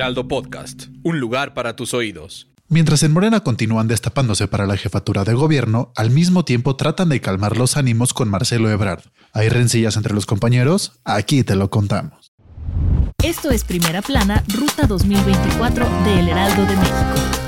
Heraldo Podcast, un lugar para tus oídos. Mientras en Morena continúan destapándose para la jefatura de gobierno, al mismo tiempo tratan de calmar los ánimos con Marcelo Ebrard. ¿Hay rencillas entre los compañeros? Aquí te lo contamos. Esto es Primera Plana, Ruta 2024 de El Heraldo de México.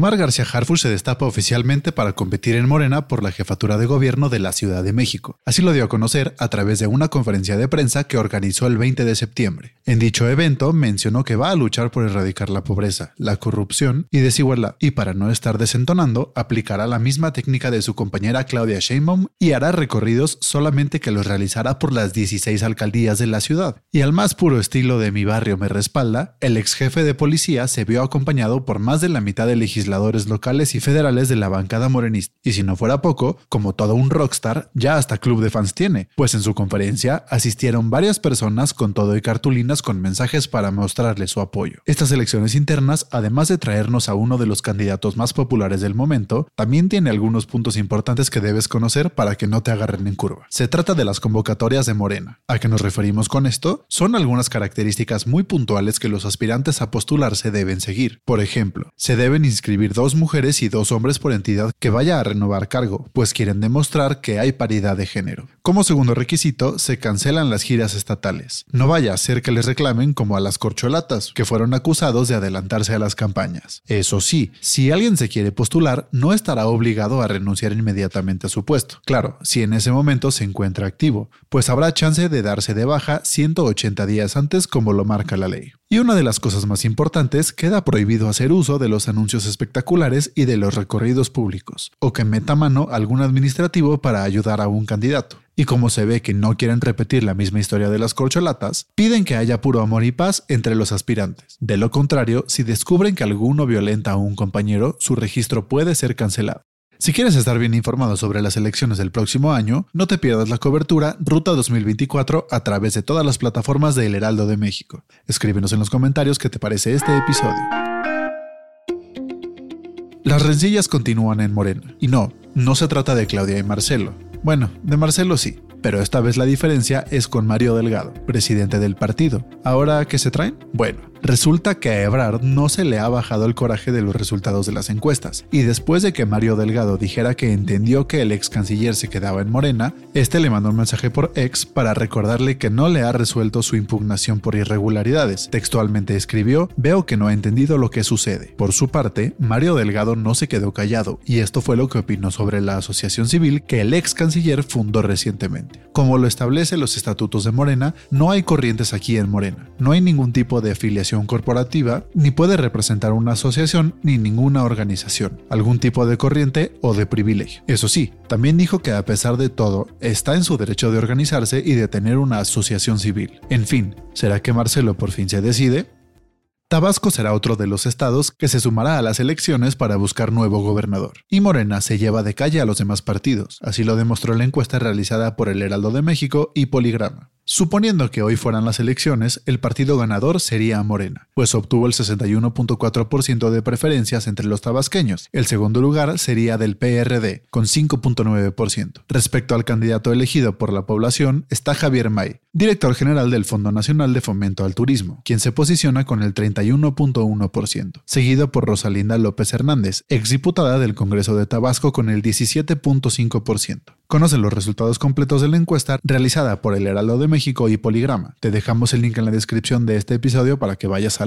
Omar García Harfuch se destapa oficialmente para competir en Morena por la jefatura de gobierno de la Ciudad de México. Así lo dio a conocer a través de una conferencia de prensa que organizó el 20 de septiembre. En dicho evento mencionó que va a luchar por erradicar la pobreza, la corrupción y desigualdad, y para no estar desentonando, aplicará la misma técnica de su compañera Claudia Sheinbaum y hará recorridos solamente que los realizará por las 16 alcaldías de la ciudad. Y al más puro estilo de mi barrio me respalda, el ex jefe de policía se vio acompañado por más de la mitad de legisladores legisladores locales y federales de la bancada morenista. Y si no fuera poco, como todo un rockstar, ya hasta club de fans tiene, pues en su conferencia asistieron varias personas con todo y cartulinas con mensajes para mostrarle su apoyo. Estas elecciones internas, además de traernos a uno de los candidatos más populares del momento, también tiene algunos puntos importantes que debes conocer para que no te agarren en curva. Se trata de las convocatorias de Morena. ¿A qué nos referimos con esto? Son algunas características muy puntuales que los aspirantes a postularse deben seguir. Por ejemplo, se deben inscribir dos mujeres y dos hombres por entidad que vaya a renovar cargo, pues quieren demostrar que hay paridad de género. Como segundo requisito, se cancelan las giras estatales. No vaya a ser que les reclamen como a las corcholatas, que fueron acusados de adelantarse a las campañas. Eso sí, si alguien se quiere postular, no estará obligado a renunciar inmediatamente a su puesto. Claro, si en ese momento se encuentra activo, pues habrá chance de darse de baja 180 días antes como lo marca la ley. Y una de las cosas más importantes, queda prohibido hacer uso de los anuncios espectaculares y de los recorridos públicos, o que meta mano algún administrativo para ayudar a un candidato. Y como se ve que no quieren repetir la misma historia de las corcholatas, piden que haya puro amor y paz entre los aspirantes. De lo contrario, si descubren que alguno violenta a un compañero, su registro puede ser cancelado. Si quieres estar bien informado sobre las elecciones del próximo año, no te pierdas la cobertura Ruta 2024 a través de todas las plataformas de El Heraldo de México. Escríbenos en los comentarios qué te parece este episodio. Las rencillas continúan en Morena. Y no, no se trata de Claudia y Marcelo. Bueno, de Marcelo sí, pero esta vez la diferencia es con Mario Delgado, presidente del partido. ¿Ahora qué se traen? Bueno, Resulta que a Ebrard no se le ha bajado el coraje de los resultados de las encuestas, y después de que Mario Delgado dijera que entendió que el ex canciller se quedaba en Morena, este le mandó un mensaje por ex para recordarle que no le ha resuelto su impugnación por irregularidades. Textualmente escribió, veo que no ha entendido lo que sucede. Por su parte, Mario Delgado no se quedó callado, y esto fue lo que opinó sobre la asociación civil que el ex canciller fundó recientemente. Como lo establecen los estatutos de Morena, no hay corrientes aquí en Morena, no hay ningún tipo de afiliación corporativa, ni puede representar una asociación ni ninguna organización, algún tipo de corriente o de privilegio. Eso sí, también dijo que a pesar de todo, está en su derecho de organizarse y de tener una asociación civil. En fin, ¿será que Marcelo por fin se decide? Tabasco será otro de los estados que se sumará a las elecciones para buscar nuevo gobernador. Y Morena se lleva de calle a los demás partidos, así lo demostró la encuesta realizada por el Heraldo de México y Poligrama. Suponiendo que hoy fueran las elecciones, el partido ganador sería Morena, pues obtuvo el 61.4% de preferencias entre los tabasqueños. El segundo lugar sería del PRD, con 5.9%. Respecto al candidato elegido por la población está Javier May, director general del Fondo Nacional de Fomento al Turismo, quien se posiciona con el 31.1%, seguido por Rosalinda López Hernández, exdiputada del Congreso de Tabasco con el 17.5%. Conoce los resultados completos de la encuesta realizada por el Heraldo de México y Poligrama. Te dejamos el link en la descripción de este episodio para que vayas a